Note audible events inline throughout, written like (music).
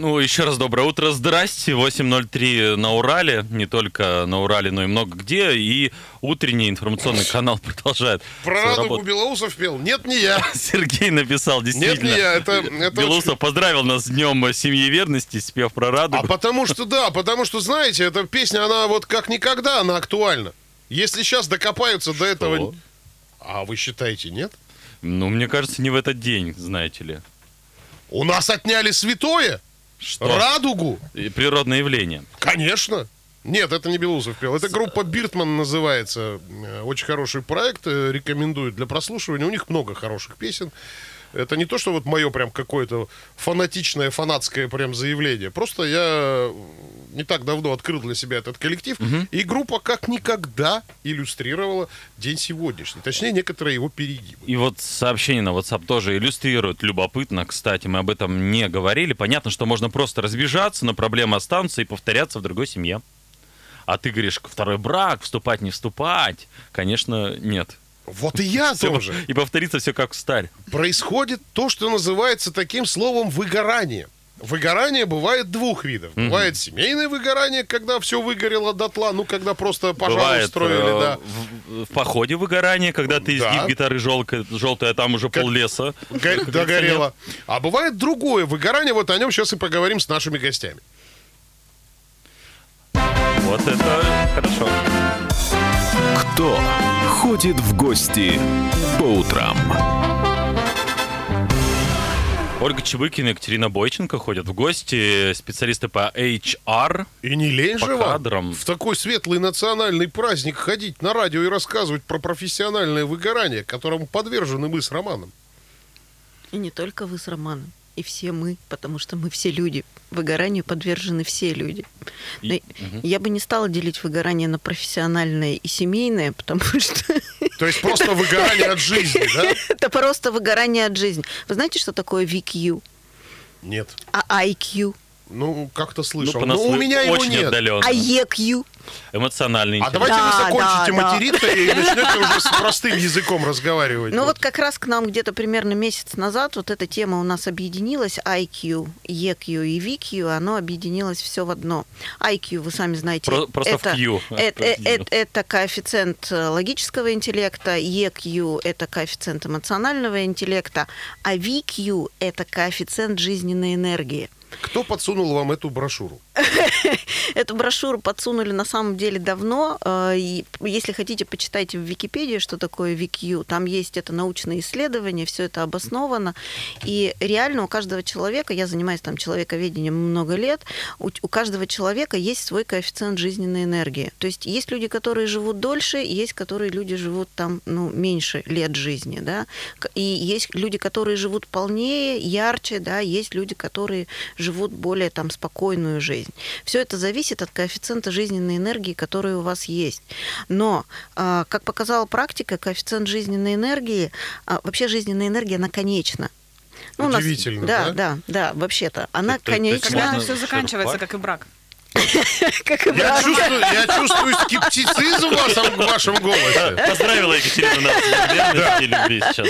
Ну, еще раз доброе утро. Здрасте. 8.03 на Урале. Не только на Урале, но и много где. И утренний информационный канал (laughs) продолжает Про Радугу. Белоусов пел? Нет, не я. (laughs) Сергей написал, Нет, действительно. не я. Это, это Белоусов поздравил нас с Днем семьи верности, спев про А Радугу. потому что, да, потому что, знаете, эта песня, она вот как никогда, она актуальна. Если сейчас докопаются до этого... А вы считаете, нет? Ну, мне кажется, не в этот день, знаете ли. У нас отняли святое? Что? Радугу? И Природное явление. Конечно. Нет, это не Белоусов пел. Это группа Биртман называется. Э, Очень хороший проект. э, Рекомендую для прослушивания. У них много хороших песен. Это не то, что вот мое прям какое-то фанатичное, фанатское прям заявление. Просто я не так давно открыл для себя этот коллектив. И группа как никогда иллюстрировала день сегодняшний. Точнее, некоторые его перегибы. И вот сообщение на WhatsApp тоже иллюстрирует любопытно. Кстати, мы об этом не говорили. Понятно, что можно просто разбежаться, но проблемы останутся и повторяться в другой семье. А ты говоришь, второй брак, вступать, не вступать. Конечно, нет. Вот и я тоже. И повторится все как в старе. происходит то, что называется таким словом выгорание. Выгорание бывает двух видов. Бывает семейное выгорание, когда все выгорело дотла, ну, когда просто пожар Бывает устроили, э, да. в, в походе выгорание, когда ты Да. изгиб гитары желтая, желтая, а там уже Как- пол леса. Го- Догорело. А бывает другое выгорание, вот о нем сейчас и поговорим с нашими гостями. Вот это хорошо. Кто ходит в гости по утрам? Ольга Чебыкина и Екатерина Бойченко ходят в гости, специалисты по HR. И не лень По же вам кадрам. в такой светлый национальный праздник ходить на радио и рассказывать про профессиональное выгорание, которому подвержены мы с Романом. И не только вы с Романом, и все мы, потому что мы все люди. Выгоранию подвержены все люди. Но И- мгм. Я бы не стала делить выгорание на профессиональное и семейное, (laughs) потому что То есть просто выгорание от жизни, да? (laughs) это просто выгорание от жизни. Вы знаете, что такое VQ? Нет. А IQ? Ну, как-то Ну, слышал. по Но у меня его очень нет. отдаленно. А EQ? Эмоциональный А интеллект. давайте вы Да, закончите да, да. материться и начнете уже с простым языком разговаривать. Ну вот как раз к нам где-то примерно месяц назад вот эта тема у нас объединилась, IQ, EQ и VQ, оно объединилось все в одно. IQ, вы сами знаете, Про- просто в Q. это, э- э- это коэффициент э, логического интеллекта, EQ это коэффициент эмоционального интеллекта, а VQ это коэффициент жизненной энергии. Кто подсунул вам эту брошюру? Эту брошюру подсунули на самом деле давно. э, если хотите, почитайте в Википедии, что такое VQ. Там есть это научные исследования, все это обосновано. И реально у каждого человека, я занимаюсь там человековедением много лет, у, каждого человека есть свой коэффициент жизненной энергии. То есть есть люди, которые живут дольше, есть которые люди живут там ну, меньше лет жизни. Да? И есть люди, которые живут полнее, ярче, да, есть люди, которые живут более там спокойную жизнь. Все это зависит от коэффициента жизненной энергии, который у вас есть. Но, а, как показала практика, коэффициент жизненной энергии, а, вообще жизненная энергия, она конечна. Ну, у нас- Удивительно, да, да? да, да, вообще-то. Она То- то- то есть конечна. Когда Можно все заканчивается, как и брак. (laughs) Как и Я чувствую, я чувствую скептицизм в вашем, в вашем голосе. Поздравила Екатерина нас любви сейчас.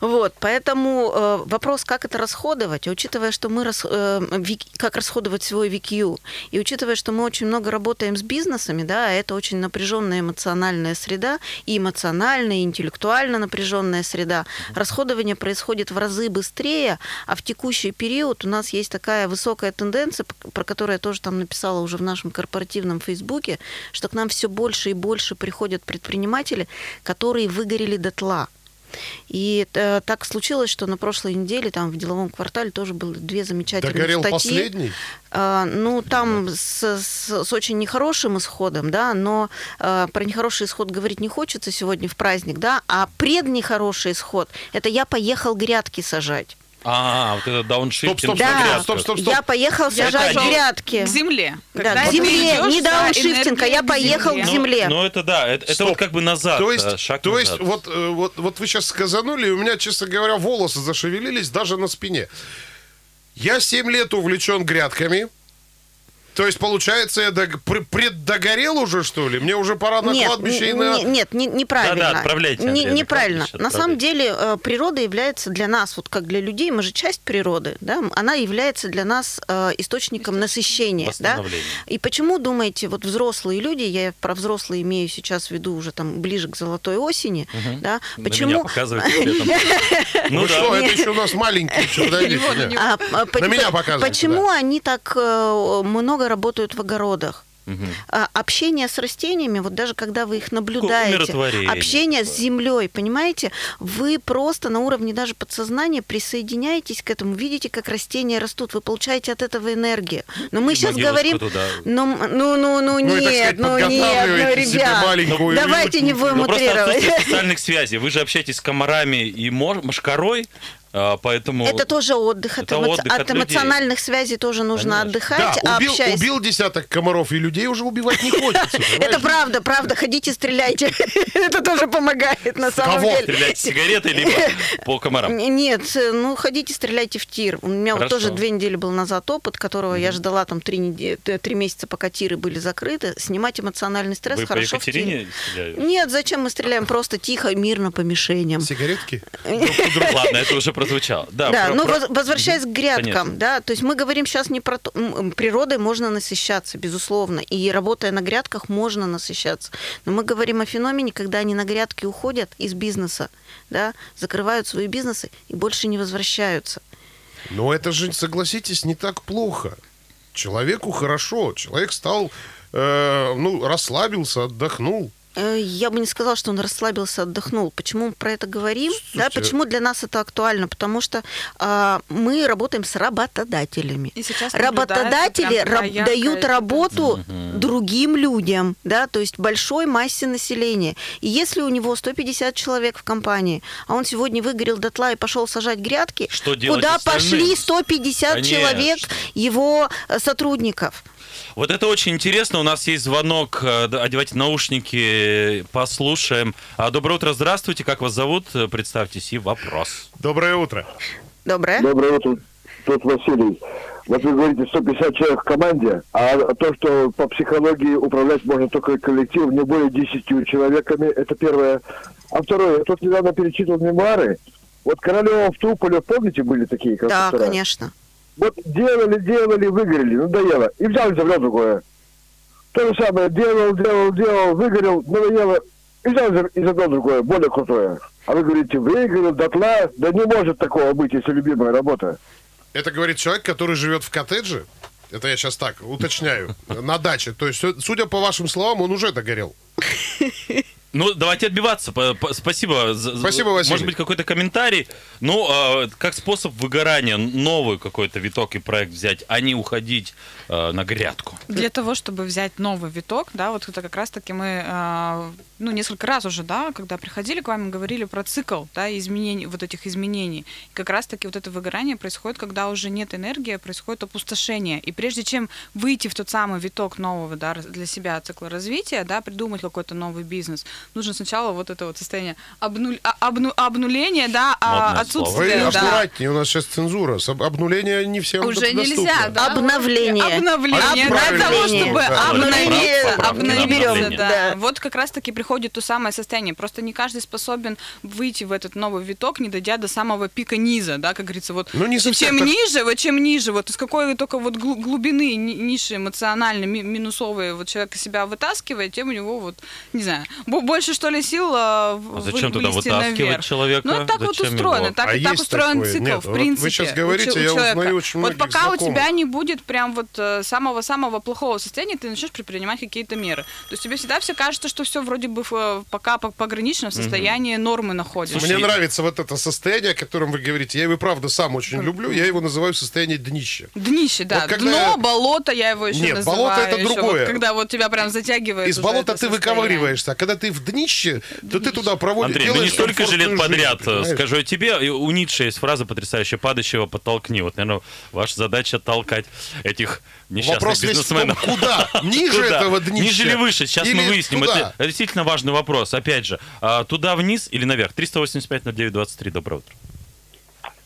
Вот, поэтому э, вопрос, как это расходовать, учитывая, что мы рас- э, вик- как расходовать свой VQ, и учитывая, что мы очень много работаем с бизнесами, да, это очень напряженная эмоциональная среда, и эмоциональная, и интеллектуально напряженная среда, расходование происходит в разы быстрее, а в текущий период у нас есть такая высокая тенденция, про которую я тоже там написала уже в нашем корпоративном Фейсбуке, что к нам все больше и больше приходят предприниматели, которые выгорели дотла. И э, так случилось, что на прошлой неделе там в деловом квартале тоже было две замечательные Догорел статьи. последний? А, ну, там с, с- с очень нехорошим исходом, да, но а, про нехороший исход говорить не хочется сегодня в праздник, да, а преднехороший исход – это я поехал грядки сажать. А, вот это дауншифтинг. Стоп, стоп, на Да, стоп, стоп, стоп. Я поехал Я сажать пошел грядки. К земле. Да, Когда к ты земле, идешь не дауншифтинг, а я к поехал к земле. земле. Ну, это да, это, это Стоп. вот как бы назад, То есть, шаг то назад. есть вот, э, вот, вот вы сейчас сказанули, и у меня, честно говоря, волосы зашевелились даже на спине. Я 7 лет увлечен грядками. То есть, получается, я дог- пр- преддогорел уже, что ли? Мне уже пора на нет, кладбище и на... нет, не- неправильно. Да-да, отправляйте, Не- Андрей, на неправильно. кладбище На самом деле э, природа является для нас, вот как для людей, мы же часть природы, да, она является для нас э, источником насыщения, да. И почему думаете, вот взрослые люди, я про взрослые имею сейчас в виду уже там ближе к золотой осени, да, На почему? (laughs) Ну Ну что, да. это еще у нас маленькие. (laughs) на. А, На меня по- показывайте, Почему они так э, работают в огородах? А, общение с растениями, вот даже когда вы их наблюдаете, общение с землей, понимаете, вы просто на уровне даже подсознания присоединяетесь к этому, видите, как растения растут, вы получаете от этого энергию. Но мы сейчас могилочку говорим, туда. ну, ну, ну, ну, Ну, нет, сказать, ну нет, ну, ребят, маленькую давайте не будем Ну, просто утрировать. социальных (laughs) связей. Вы же общаетесь с комарами и мошкарой, а, поэтому... Это тоже отдых. Это от, эмо- отдых от от людей. эмоциональных связей тоже нужно Конечно. отдыхать, Да, а убил, общаясь. убил десяток комаров, и людей уже убивать не хочется. Это правда, правда. Ходите, стреляйте. (laughs) Это тоже помогает на самом Кого деле. Стрелять сигаретой либо (laughs) по комарам. Нет, ну ходите, стреляйте в тир. У меня вот тоже две недели был назад опыт, которого я ждала там три, месяца, пока тиры были закрыты. Снимать эмоциональный стресс Вы по хорошо в тире. Нет, зачем мы стреляем просто тихо, мирно по мишеням. Сигаретки? (laughs) Ладно, это уже прозвучало. Да, Да, про- ну про- воз- возвращаясь к грядкам, Конечно. да, то есть мы говорим сейчас не про то, природой можно насыщаться, безусловно, и работая на грядках можно насыщаться, но мы говорим о феномене, когда они на грядки уходят из бизнеса, да, закрывают свои бизнесы и больше не возвращаются. Но это же, согласитесь, не так плохо. Человеку хорошо. Человек стал, э, ну, расслабился, отдохнул. Э, Я бы не сказала, что он расслабился, отдохнул. Почему мы про это говорим? Да, почему для нас это актуально? Потому что а, мы работаем с работодателями. И сейчас Работодатели раб- дают работу другим людям, да, то есть большой массе населения. И если у него 150 человек в компании, а он сегодня выгорел дотла и пошел сажать грядки, Что куда остальным? пошли 150 Конечно. человек его э, сотрудников? Вот это очень интересно. У нас есть звонок. Э, да, Одевайте наушники, послушаем. А, Доброе утро, здравствуйте. Как вас зовут? Э, Представьтесь и вопрос. Доброе утро. Доброе. Доброе утро, тут Василий. Вот вы говорите 150 человек в команде, а то, что по психологии управлять можно только коллектив не более 10 человеками, это первое. А второе, я тут недавно перечитывал мемуары. Вот Королева в Туполе, помните, были такие Да, конструктора? конечно. Вот делали, делали, выгорели, надоело. И взял изобрел другое. То же самое, делал, делал, делал, выгорел, надоело. И взял изобрел другое, более крутое. А вы говорите, выгорел, дотла. Да не может такого быть, если любимая работа. Это говорит человек, который живет в коттедже. Это я сейчас так уточняю. На даче. То есть, судя по вашим словам, он уже догорел. Ну, давайте отбиваться. Спасибо. Спасибо, Василий. Может быть, какой-то комментарий. Ну, а, как способ выгорания, новый какой-то виток и проект взять, а не уходить э, на грядку. Для того, чтобы взять новый виток, да, вот это как раз-таки мы, а, ну, несколько раз уже, да, когда приходили к вам, говорили про цикл, да, изменений, вот этих изменений. И как раз-таки вот это выгорание происходит, когда уже нет энергии, а происходит опустошение. И прежде чем выйти в тот самый виток нового, да, раз- для себя цикла развития, да, придумать какой-то новый бизнес, нужно сначала вот это вот состояние обнуль- а- обну- обнуления, да, а, Модное слово. Вы отсутствие, да. аккуратнее, у нас сейчас цензура. Обнуление не всем Уже доступно. нельзя, да? Обновление. Обновление. Обновление. Для того, чтобы Да. Обновление обновиться, обновиться, обновление. да. Да. Вот как раз-таки приходит то самое состояние. Просто не каждый способен выйти в этот новый виток, не дойдя до самого пика низа, да, как говорится, вот Ну, не совсем чем так. ниже, вот чем ниже, вот из какой только вот глу- глубины ни- ниши эмоциональной, ми- минусовые, вот человек себя вытаскивает, тем у него вот, не знаю, бо- больше что ли сил а, А зачем туда вытаскивать наверх. человека? Ну, так вот Зачем устроено, его? так, А так есть устроен такое? цикл, Нет, в вот вы принципе. у говорите, у я человека. узнаю очень Вот пока у знакомых. тебя не будет прям вот э, самого-самого плохого состояния, ты начнешь предпринимать какие-то меры. То есть тебе всегда все кажется, что все вроде бы бы э, пока по- пограничном состоянии нормы находишься. Мне нравится вот это состояние, о котором вы говорите. Я его, правда, сам очень люблю. Я его называю состояние днища. Днище, да. Вот когда Дно, я- болото я его еще Нет, называю. болото это еще. другое. Вот когда вот тебя прям затягивает. Из болота ты выковыриваешься, а когда ты в днище, то ты туда проводишь. Андрей, ну не столько же лет подряд, жизнь, понимаешь? скажу я тебе. У Ницше есть фраза потрясающая «падающего подтолкни». Вот, наверное, ваша задача толкать этих несчастных Вопрос бизнесменов. куда? (laughs) Ниже этого днища? Ниже или выше? Сейчас мы выясним. это действительно важный вопрос. Опять же, а, туда вниз или наверх? 385 на 923. Доброе утро.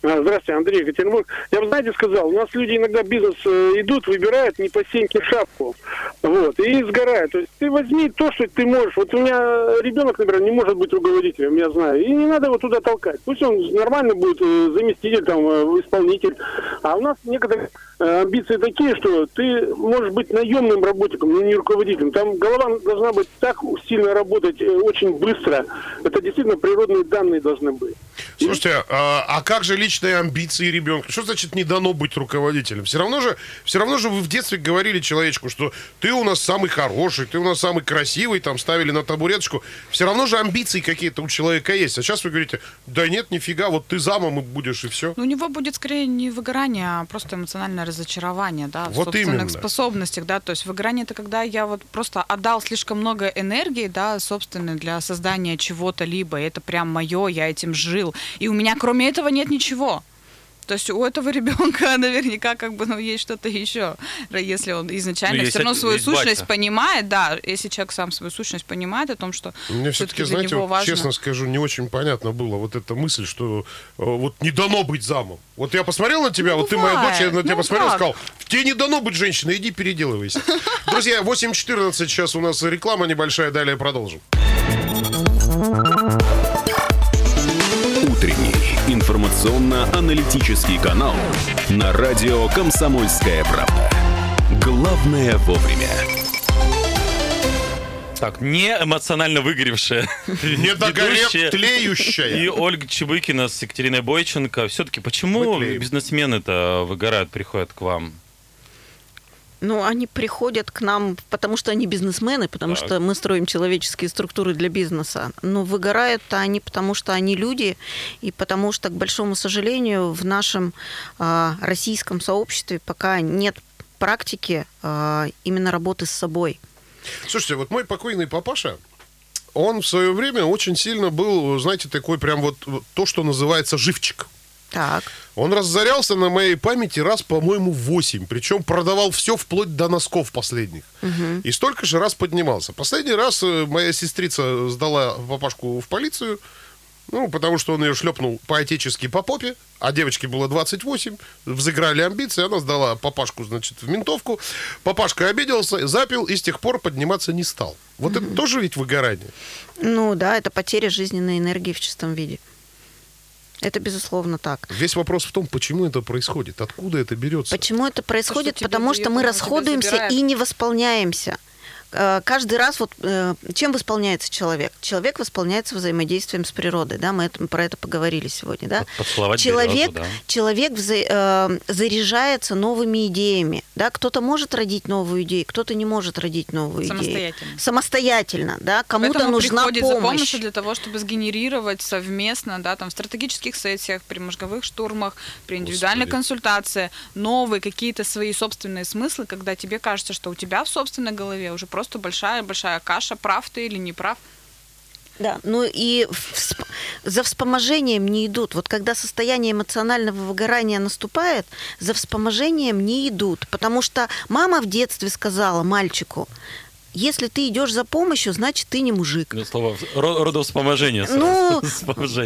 А, Здравствуйте, Андрей Екатеринбург. Я бы, знаете, сказал, у нас люди иногда бизнес э, идут, выбирают не по сеньке шапку, вот, и сгорают. То есть ты возьми то, что ты можешь. Вот у меня ребенок, например, не может быть руководителем, я знаю, и не надо его туда толкать. Пусть он нормально будет э, заместитель, там, э, исполнитель. А у нас некоторые амбиции такие, что ты можешь быть наемным работником, но не руководителем. Там голова должна быть так сильно работать э, очень быстро. Это действительно природные данные должны быть. Слушайте, а, а как же личные амбиции ребенка? Что значит не дано быть руководителем? Все равно же, все равно же вы в детстве говорили человечку, что ты у нас самый хороший, ты у нас самый красивый, там ставили на табуреточку. Все равно же амбиции какие-то у человека есть. А сейчас вы говорите, да нет, нифига, вот ты замом и будешь и все. Ну, у него будет скорее не выгорание, а просто эмоциональное разочарование, да, в Вот собственных именно. способностях, да, то есть выгорание это когда я вот просто отдал слишком много энергии, да, собственной для создания чего-то либо, это прям мое, я этим жил, и у меня кроме этого нет ничего. То есть у этого ребенка (laughs) наверняка как бы ну, есть что-то еще, если он изначально Ну, все равно свою сущность батя. понимает, да, если человек сам свою сущность понимает о том, что Мне все-таки, для знаете, него вот, важно. честно скажу, не очень понятно было вот эта мысль, что э, вот не дано быть замом. Вот я посмотрел на тебя, Ну, вот ты моя бывает. дочь, я на тебя Ну, посмотрел и как? сказал, тебе не дано быть женщиной, иди переделывайся. (laughs) Друзья, 8.14, сейчас у нас реклама небольшая, далее продолжим. Информационно-аналитический канал на радио «Комсомольская правда». Главное вовремя. Так, не эмоционально выгоревшая. (laughs) Не догорев, тлеющая. И Ольга Чебыкина с Екатериной Бойченко. Все-таки почему бизнесмены-то выгорают, приходят к вам? Ну, они приходят к нам, потому что они бизнесмены, потому Так. что мы строим человеческие структуры для бизнеса. Но выгорают они, потому что они люди, и потому что, к большому сожалению, в нашем а, российском сообществе пока нет практики а, именно работы с собой. Слушайте, вот мой покойный папаша, он в свое время очень сильно был, знаете, такой прям вот то, что называется живчик. Так. Он разорялся на моей памяти раз, по-моему, 8. Причем продавал все вплоть до носков последних. И столько же раз поднимался. Последний раз э, моя сестрица сдала папашку в полицию. Ну, потому что он ее шлепнул по-отечески по попе, а девочке было 28, взыграли амбиции, она сдала папашку, значит, в ментовку. Папашка обиделся, запил и с тех пор подниматься не стал. Вот это тоже ведь выгорание. Ну да, это потеря жизненной энергии в чистом виде. Это безусловно так. Весь вопрос в том, почему это происходит, откуда это берется. Почему это происходит? Потому что мы расходуемся и не восполняемся. Э, Каждый раз вот э, чем восполняется человек? Человек восполняется взаимодействием с природой, да, мы это- про это поговорили сегодня, да. Поцеловать Человек, березу, да. человек вза- э, заряжается новыми идеями, да. Кто-то может родить новую идею, кто-то не может родить новую идею. Самостоятельно. Самостоятельно, да. Кому-то Поэтому нужна приходит за помощь. помощью для того, чтобы сгенерировать совместно, да, там, в стратегических сессиях, при мозговых штурмах, при индивидуальной Господи. консультации, новые какие-то свои собственные смыслы, когда тебе кажется, что у тебя в собственной голове уже просто большая-большая каша, прав ты или не прав. Да, ну и всп- за вспоможением не идут. Вот когда состояние эмоционального выгорания наступает, за вспоможением не идут. Потому что мама в детстве сказала мальчику, если ты идешь за помощью, значит, ты не мужик. Ну, слово ро- родовспоможение. Ну.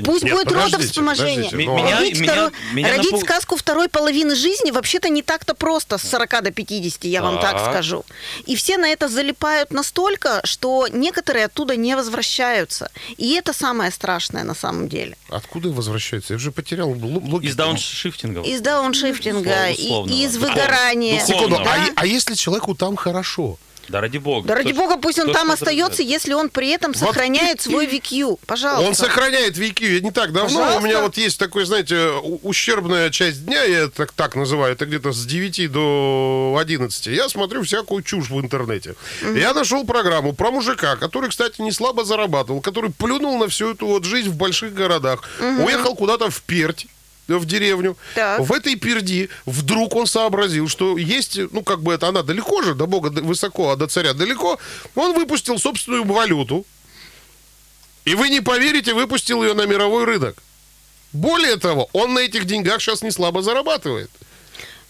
Пусть Нет, будет родовспоможение. подождите, ну, родить меня- второй- меня родить напу- сказку второй половины жизни вообще-то не так-то просто с 40 до 50, я вам так скажу. И все на это залипают настолько, что некоторые оттуда не возвращаются. И это самое страшное на самом деле. Откуда возвращается? Я уже потерял логику. Из дауншифтинга. Из дауншифтинга, Условно- и- из выгорания. Секунду, а, а если человеку там хорошо? Да ради бога. Да ради Кто бога, пусть он там остается, если он при этом сохраняет свой VQ. Пожалуйста. Он сохраняет VQ. Я не так давно. Пожалуйста. У меня вот есть такой, знаете, ущербная часть дня, я это так, так называю, это где-то с 9 до 11. Я смотрю всякую чушь в интернете. Я нашел программу про мужика, который, кстати, не слабо зарабатывал, который плюнул на всю эту вот жизнь в больших городах, уехал куда-то в Перть в деревню. Так. В этой перди вдруг он сообразил, что есть, ну, как бы это она далеко же, до бога высоко, а до царя далеко. Он выпустил собственную валюту. И вы не поверите, выпустил ее на мировой рынок. Более того, он на этих деньгах сейчас не слабо зарабатывает.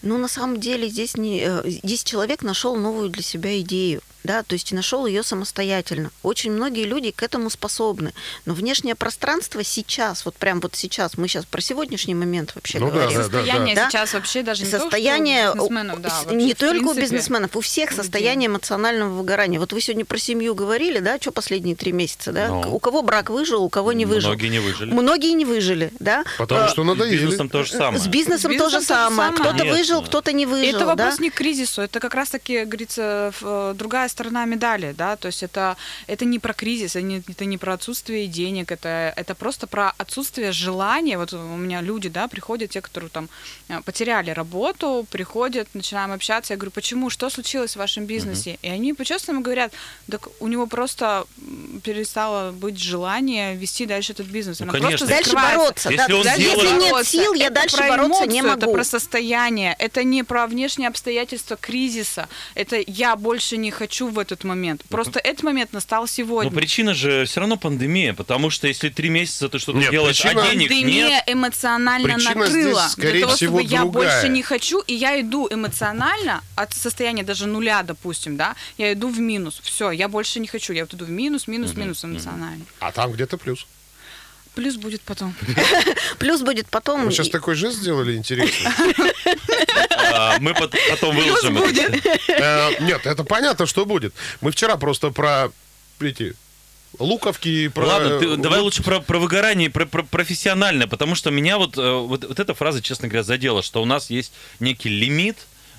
Ну, на самом деле, здесь, не, э, здесь человек нашел новую для себя идею, да, то есть нашел ее самостоятельно. Очень многие люди к этому способны. Но внешнее пространство сейчас, вот прям вот сейчас, мы сейчас про сегодняшний момент вообще Ну говорим. да, Состояние да. сейчас вообще даже не состояние то, что у бизнесменов, да, с- вообще, не только у принципе, бизнесменов, у всех состояние эмоционального выгорания. Вот вы сегодня про семью говорили, да, что последние три месяца, да? Ну. У кого брак выжил, у кого не выжил. Многие не выжили. Многие не выжили, да. Потому Э, что С надоели. бизнесом то же самое. С бизнесом, С бизнесом то же самое. самое. Кто-то выжил, кто-то не выжил. это вопрос да? не к кризису, это как раз-таки, говорится, другая сторона медали, да, то есть это, это не про кризис, это не, это не про отсутствие денег, это, это просто про отсутствие желания. Вот у меня люди, да, приходят, те, которые там э, потеряли работу, приходят, начинаем общаться, я говорю, почему, что случилось в вашем бизнесе? И они по-честному говорят, так у него просто перестало быть желание вести дальше этот бизнес. Ну, Она конечно. просто Дальше закрывается. бороться. Если да. он Если делает- нет бороться. сил, я Это дальше про бороться не могу. Это про состояние, это не про внешние обстоятельства кризиса. Это я больше не хочу в этот момент. Просто этот момент настал сегодня. Но причина же все равно пандемия, потому что если три месяца ты что-то Нет, делаешь, причина- а денег Пандемия нет, эмоционально Причина накрыла. здесь, скорее Для того, всего, чтобы я другая. больше не хочу, и я иду эмоционально от состояния даже нуля, допустим, да, я иду в минус. Все, я больше не хочу. Я вот иду в минус, минус, минус эмоционально. А там где-то плюс. Плюс будет потом. (laughs) Плюс будет потом... Вы сейчас такой жест сделали интересный. (laughs) а, мы пот- потом выложим это. Э, Нет, это понятно, что будет. Мы вчера просто про эти луковки, про... Ладно, ты- давай лучше про, про выгорание, про, про профессиональное, потому что меня вот, э, вот, вот эта фраза, честно говоря, задела, что у нас есть некий лимит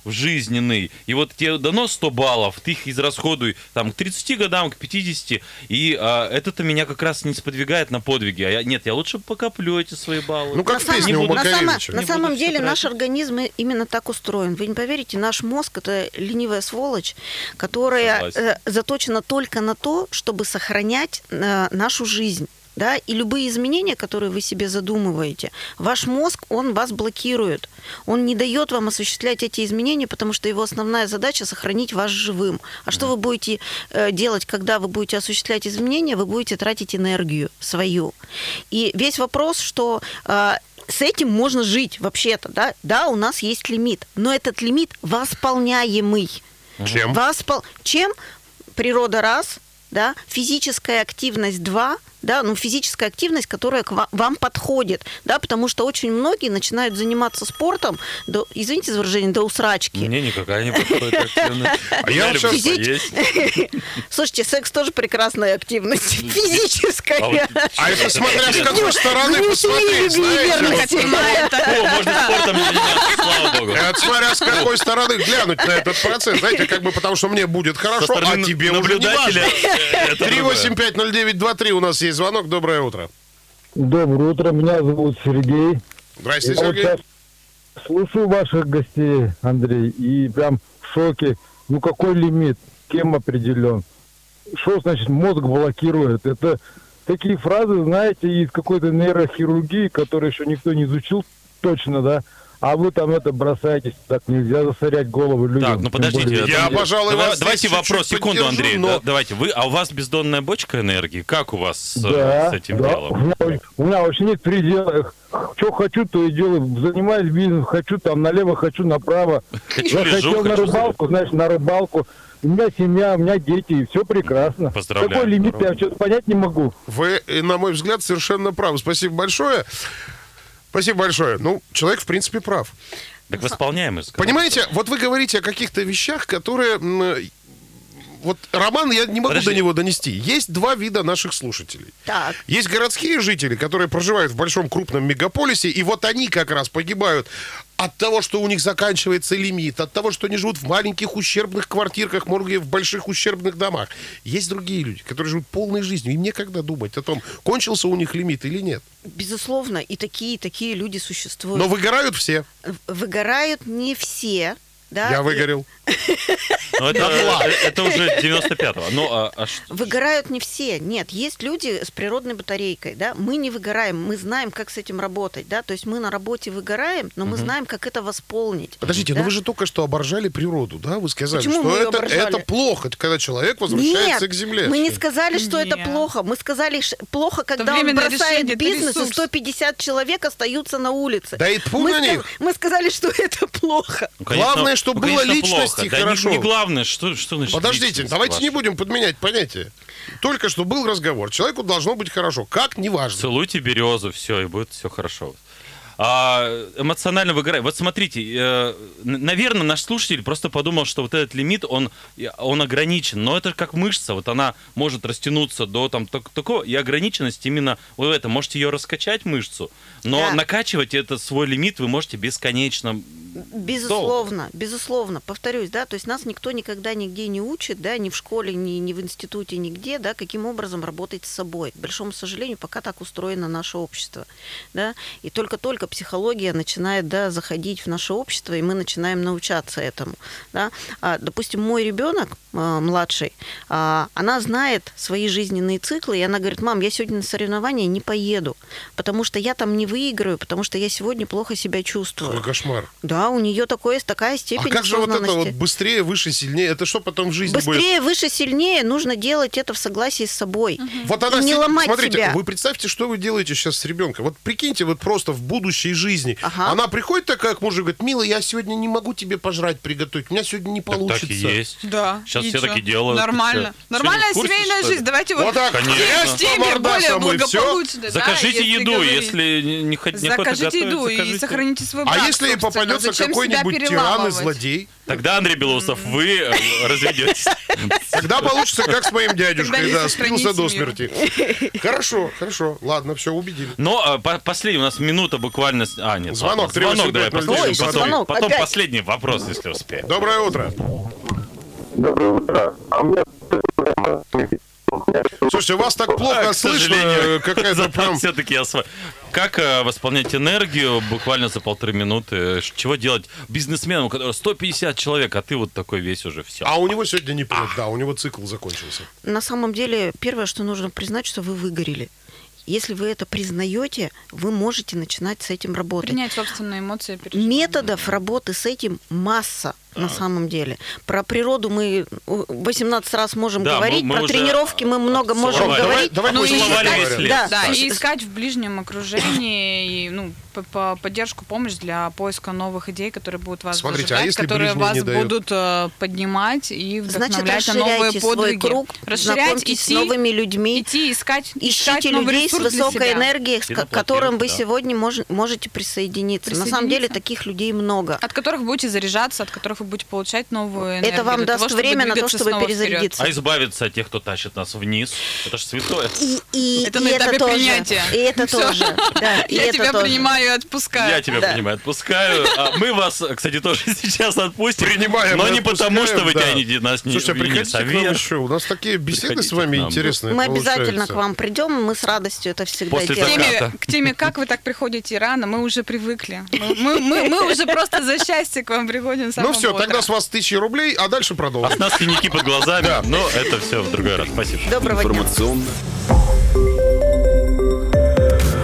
в жизненный, и вот тебе дано 100 баллов, ты их израсходуй там к 30 годам, к 50, и а, это-то меня как раз не сподвигает на подвиги. А я, нет, я лучше покоплю эти свои баллы. Ну, как на в самом- песне у на, Макаревича. на самом деле наш тратить. организм и- именно так устроен. Вы не поверите, наш мозг это ленивая сволочь, которая Согласен. э, заточена только на то, чтобы сохранять э, нашу жизнь. Да, и любые изменения, которые вы себе задумываете, ваш мозг, он вас блокирует. Он не дает вам осуществлять эти изменения, потому что его основная задача сохранить вас живым. А что вы будете э, делать, когда вы будете осуществлять изменения? Вы будете тратить энергию свою. И весь вопрос, что э, с этим можно жить вообще-то, да? Да, у нас есть лимит, но этот лимит восполняемый. Чем? Воспол... Чем? Природа раз, да, физическая активность два, да, ну физическая активность, которая к ва- вам подходит, да, потому что очень многие начинают заниматься спортом, до, извините за выражение, до усрачки. Мне никакая не подходит (laughs) активность. А я люблю поесть. (laughs) Слушайте, секс тоже прекрасная активность, физическая. А А это смотря с какой стороны Ну, посмотреть, знаете? можно спортом заниматься, слава богу. Это смотря с какой стороны глянуть на этот процесс. Знаете, как бы потому что мне будет хорошо, а тебе уже не важно. это другое. 3850923 у нас есть звонок. Доброе утро. Доброе утро, меня зовут Сергей. Здрасте, Я вот Сергей. сейчас слушаю ваших гостей, Андрей, и прям в шоке. Ну какой лимит? Кем определен? Что значит мозг блокирует? Это такие фразы, знаете, из какой-то нейрохирургии, которые еще никто не изучил точно, да? А вы там это бросаетесь, так нельзя засорять голову людям. Так, ну подождите. более- Я, Давай- пожалуй, давай- вас Давайте вопрос, чуть-чуть секунду, поддержу, Андрей. но- да, Давайте. Вы, а у вас бездонная бочка энергии? Как у вас с, Да, с этим да. У делом? меня, у меня вообще нет предела. Что хочу, то и делаю. Занимаюсь бизнесом, хочу там налево, хочу направо. Хочу лежу, Захотел на хочу рыбалку, знаешь, на рыбалку. У меня семья, у меня дети, и все прекрасно. Поздравляю. Какой лимит, я что-то понять не могу. Вы, э, на мой взгляд, совершенно правы. Спасибо большое. Спасибо большое. Ну, человек, в принципе, прав. Так восполняемый. сказал. Понимаете, вот вы говорите о каких-то вещах, которые вот Роман, я не могу Подожди. до него донести. Есть два вида наших слушателей. Так. Есть городские жители, которые проживают в большом крупном мегаполисе, и вот они как раз погибают от того, что у них заканчивается лимит, от того, что они живут в маленьких ущербных квартирках, может, в больших ущербных домах. Есть другие люди, которые живут полной жизнью, им некогда думать о том, кончился у них лимит или нет. Безусловно, и такие, и такие люди существуют. Но выгорают все. Выгорают не все. Да? Я выгорел. Ну, это, это уже 95-го. Ну, а, а Выгорают не все. Нет, есть люди с природной батарейкой, да. Мы не выгораем, мы знаем, как с этим работать, да. То есть мы на работе выгораем, но мы знаем, как это восполнить. Подождите, да? но вы же только что оборжали природу, да? Вы сказали, Почему что это, оборжали? это плохо, когда человек возвращается Нет, к земле. мы не сказали, что это плохо. Мы сказали, плохо, когда он бросает бизнес, и ресурс. 150 человек остаются на улице. Да и тьфу мы, на них. мы сказали, что (laughs) это плохо. ну, Главное, чтобы ну, было конечно, личности плохо. Да не- хорошо. Не, главное, что, что значит Подождите, давайте ваша? не будем подменять понятие. Только что был разговор. Человеку должно быть хорошо. Как, неважно. Целуйте березу, все, и будет все хорошо. А, эмоционально выгорает. Вот смотрите, э, наверное, наш слушатель просто подумал, что вот этот лимит, он, он ограничен. Но это как мышца, вот она может растянуться до там так- такого, и ограниченность именно вы в этом. Можете ее раскачать, мышцу, но Да. накачивать этот свой лимит вы можете бесконечно. Безусловно, безусловно, повторюсь, да, то есть нас никто никогда нигде не учит, да, ни в школе, ни, ни в институте, нигде, да, каким образом работать с собой. К большому сожалению, пока так устроено наше общество, да, и только-только психология начинает, да, заходить в наше общество, и мы начинаем научаться этому, да. А, допустим, мой ребенок а, младший, а, она знает свои жизненные циклы, и она говорит, мам, я сегодня на соревнования не поеду, потому что я там не выиграю, потому что я сегодня плохо себя чувствую. Какой кошмар. Да, у нее такое, такая А степень как же вот это вот быстрее, выше, сильнее? Это что потом в жизни будет? Быстрее, выше, сильнее нужно делать это в согласии с собой. Вот она И не сидит- ломать Смотрите, себя. вы представьте, что вы делаете сейчас с ребенком. Вот прикиньте, вот просто в будущей жизни. Ага. Она приходит такая к мужу и говорит, милый, я сегодня не могу тебе пожрать приготовить, у меня сегодня не Так, получится. так и есть. Да. Сейчас и все чё? таки делают. Нормально. Всё. Нормальная курсе, семейная жизнь. Давайте вот, Вот так, Конечно. теме более благополучно. да, Закажите если еду, говорить. если не, не, хот- не охота Закажите готовить, еду и сохраните свой брак, А если попадется какой-нибудь тиран и злодей, Тогда, Андрей Белоусов, вы э, разведетесь. тогда получится как с моим дядюшкой, да, спился до смерти. Хорошо, хорошо, ладно, все, убедили. Но а, по- последний, у нас минута буквально... с- А, нет, Звонок, звонок 385 давай послушаем. Потом- последний вопрос, если успеем. Доброе утро. Доброе утро. А у меня Слушайте, вас так плохо к слышно, сожалению. э, какая-то (laughs) прям... Все-таки осва... Как э, восполнять энергию буквально за полторы минуты? Ш- Чего делать бизнесмену, у которого 150 человек, а ты вот такой весь уже все? А у него сегодня не прет, да, у него цикл закончился. На самом деле, первое, что нужно признать, что вы выгорели. Если вы это признаете, вы можете начинать с этим работать. Принять собственные эмоции. переживания. Методов работы с этим масса на самом деле. Про природу мы 18 раз можем Да, мы- говорить, мы про уже тренировки мы много можем Давай, говорить. давай Ну и искать-. Да, Да, и искать в ближнем окружении и, ну, по- по- поддержку, помощь для поиска новых идей, которые будут вас Смотрите, а если которые вас не дают? будут э, поднимать и Значит, вдохновлять на новые расширяйте свой подвиги. круг, Расширять, знакомьтесь с идти, новыми людьми. идти, искать, искать Ищите людей с высокой энергией, Пеноплатин, которым вы да. сегодня мож- можете присоединиться. На самом деле Присоединиться. таких людей много. От которых будете заряжаться, от которых вы будете получать новую энергию. Это вам даст того, время на то, чтобы снова вперед. перезарядиться. А избавиться от тех, кто тащит нас вниз, это же святое. И, и- Это и на этапе тоже. принятия. И это Всё. тоже. Да, и Я это тебя тоже. принимаю и отпускаю. Я тебя Да. понимаю, отпускаю. А мы вас, кстати, тоже (laughs) сейчас отпустим. Принимаем Но и не потому, что вы да. тянете нас не Слушайте, а приходите а к нам еще. У нас такие беседы с Приходите вами к нам. интересные Мы обязательно к вам придем, мы с радостью это всегда После делаем. теме, к теме, как вы так приходите рано, мы уже привыкли. Мы, мы- мы- мы уже просто за счастье к вам приходим с Ну самого все, утра. тогда с вас тысячи рублей, а дальше А продолжим. с нас синяки под глазами, но это все в другой раз. Спасибо. Доброго дня. Информационно.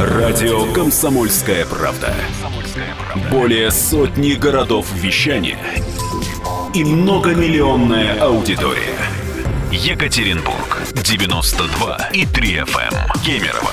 Радио «Комсомольская правда». Более сотни городов вещания и многомиллионная аудитория. Екатеринбург 92 и 3 FM. Кемерово